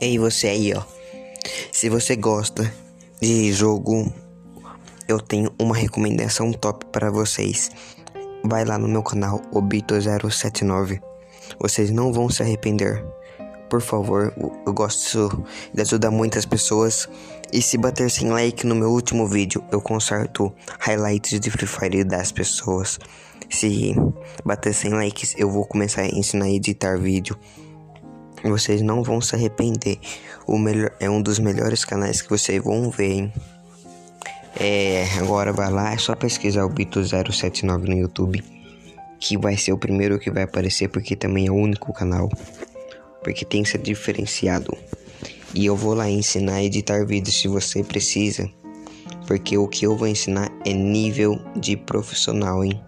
Ei, você aí, ó. Se você gosta de jogo, eu tenho uma recomendação top para vocês. Vai lá no meu canal, Obito079. Vocês não vão se arrepender. Por favor, eu gosto de ajudar muitas pessoas. E se bater 100 like no meu último vídeo, eu conserto highlights de Free Fire das pessoas. Se bater 100 likes, eu vou começar a ensinar a editar vídeo. Vocês não vão se arrepender. O melhor é um dos melhores canais que vocês vão ver, hein? É, agora vai lá, é só pesquisar o Bito 079 no YouTube, que vai ser o primeiro que vai aparecer porque também é o único canal. Porque tem que ser diferenciado. E eu vou lá ensinar a editar vídeos se você precisa. Porque o que eu vou ensinar é nível de profissional, hein?